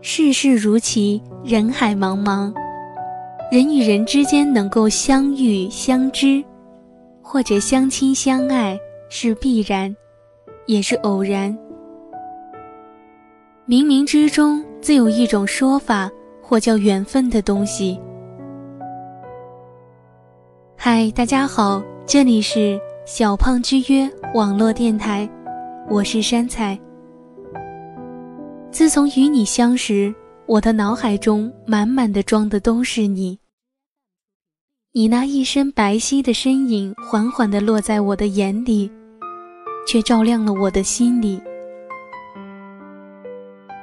世事如棋，人海茫茫，人与人之间能够相遇相知，或者相亲相爱，是必然，也是偶然。冥冥之中，自有一种说法，或叫缘分的东西。嗨，大家好，这里是小胖之约网络电台，我是山菜。自从与你相识，我的脑海中满满的装的都是你。你那一身白皙的身影，缓缓地落在我的眼里，却照亮了我的心里。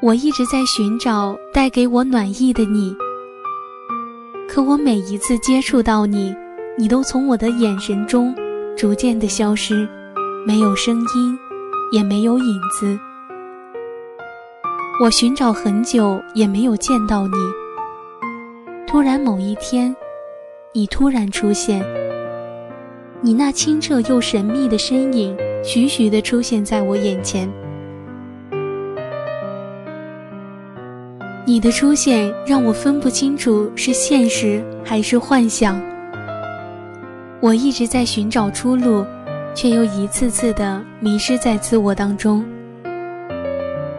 我一直在寻找带给我暖意的你，可我每一次接触到你，你都从我的眼神中逐渐的消失，没有声音，也没有影子。我寻找很久也没有见到你。突然某一天，你突然出现，你那清澈又神秘的身影，徐徐地出现在我眼前。你的出现让我分不清楚是现实还是幻想。我一直在寻找出路，却又一次次的迷失在自我当中。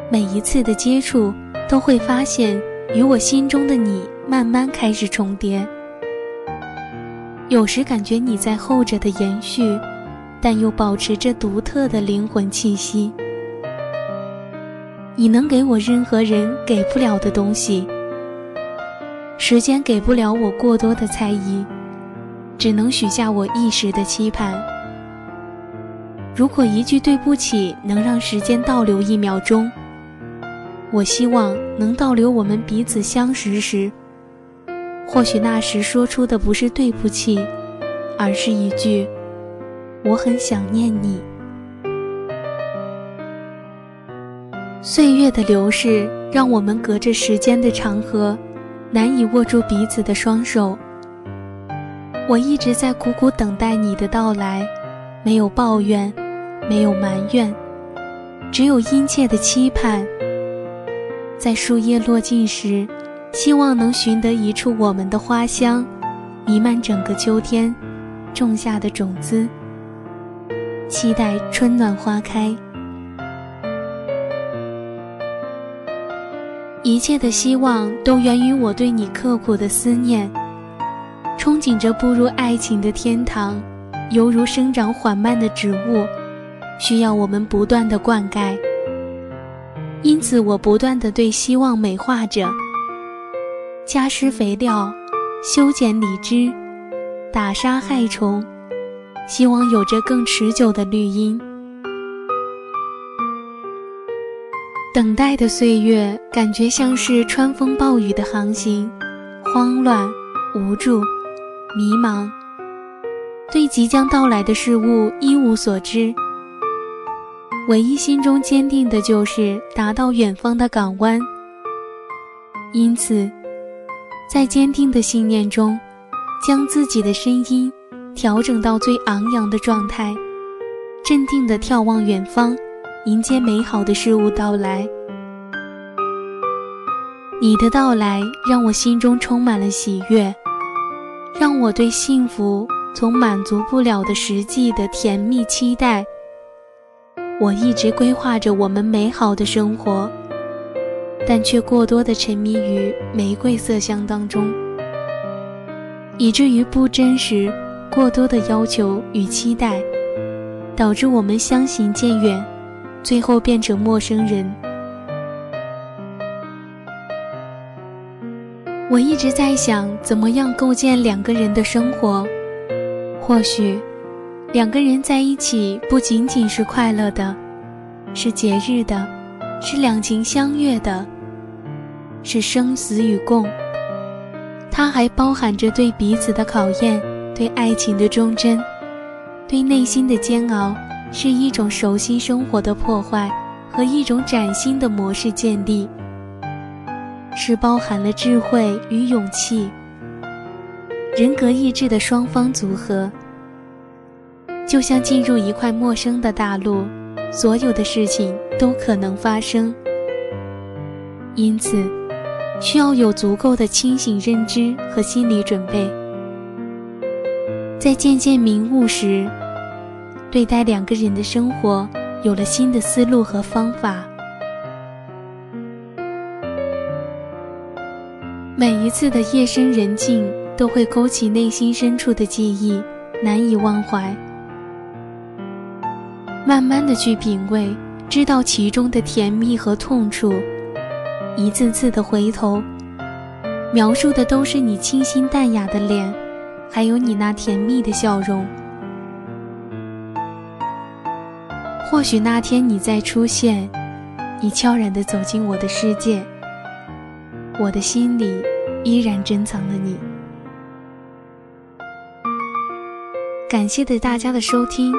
每一次的接触，都会发现与我心中的你慢慢开始重叠。有时感觉你在后者的延续，但又保持着独特的灵魂气息。你能给我任何人给不了的东西，时间给不了我过多的猜疑，只能许下我一时的期盼。如果一句对不起能让时间倒流一秒钟，我希望能倒流我们彼此相识时，或许那时说出的不是对不起，而是一句我很想念你。岁月的流逝，让我们隔着时间的长河，难以握住彼此的双手。我一直在苦苦等待你的到来，没有抱怨，没有埋怨，只有殷切的期盼。在树叶落尽时，希望能寻得一处我们的花香，弥漫整个秋天，种下的种子。期待春暖花开。一切的希望都源于我对你刻苦的思念，憧憬着步入爱情的天堂，犹如生长缓慢的植物，需要我们不断的灌溉。因此，我不断的对希望美化着，加施肥料，修剪李枝，打杀害虫，希望有着更持久的绿荫。等待的岁月，感觉像是穿风暴雨的航行，慌乱、无助、迷茫，对即将到来的事物一无所知。唯一心中坚定的就是达到远方的港湾。因此，在坚定的信念中，将自己的声音调整到最昂扬的状态，镇定地眺望远方。迎接美好的事物到来，你的到来让我心中充满了喜悦，让我对幸福从满足不了的实际的甜蜜期待。我一直规划着我们美好的生活，但却过多的沉迷于玫瑰色香当中，以至于不真实，过多的要求与期待，导致我们相行渐远。最后变成陌生人。我一直在想，怎么样构建两个人的生活？或许，两个人在一起不仅仅是快乐的，是节日的，是两情相悦的，是生死与共。它还包含着对彼此的考验，对爱情的忠贞，对内心的煎熬。是一种熟悉生活的破坏和一种崭新的模式建立，是包含了智慧与勇气、人格意志的双方组合。就像进入一块陌生的大陆，所有的事情都可能发生。因此，需要有足够的清醒认知和心理准备。在渐渐明悟时，对待两个人的生活有了新的思路和方法。每一次的夜深人静，都会勾起内心深处的记忆，难以忘怀。慢慢的去品味，知道其中的甜蜜和痛处，一次次的回头，描述的都是你清新淡雅的脸，还有你那甜蜜的笑容。或许那天你再出现，你悄然的走进我的世界。我的心里依然珍藏了你。感谢的大家的收听。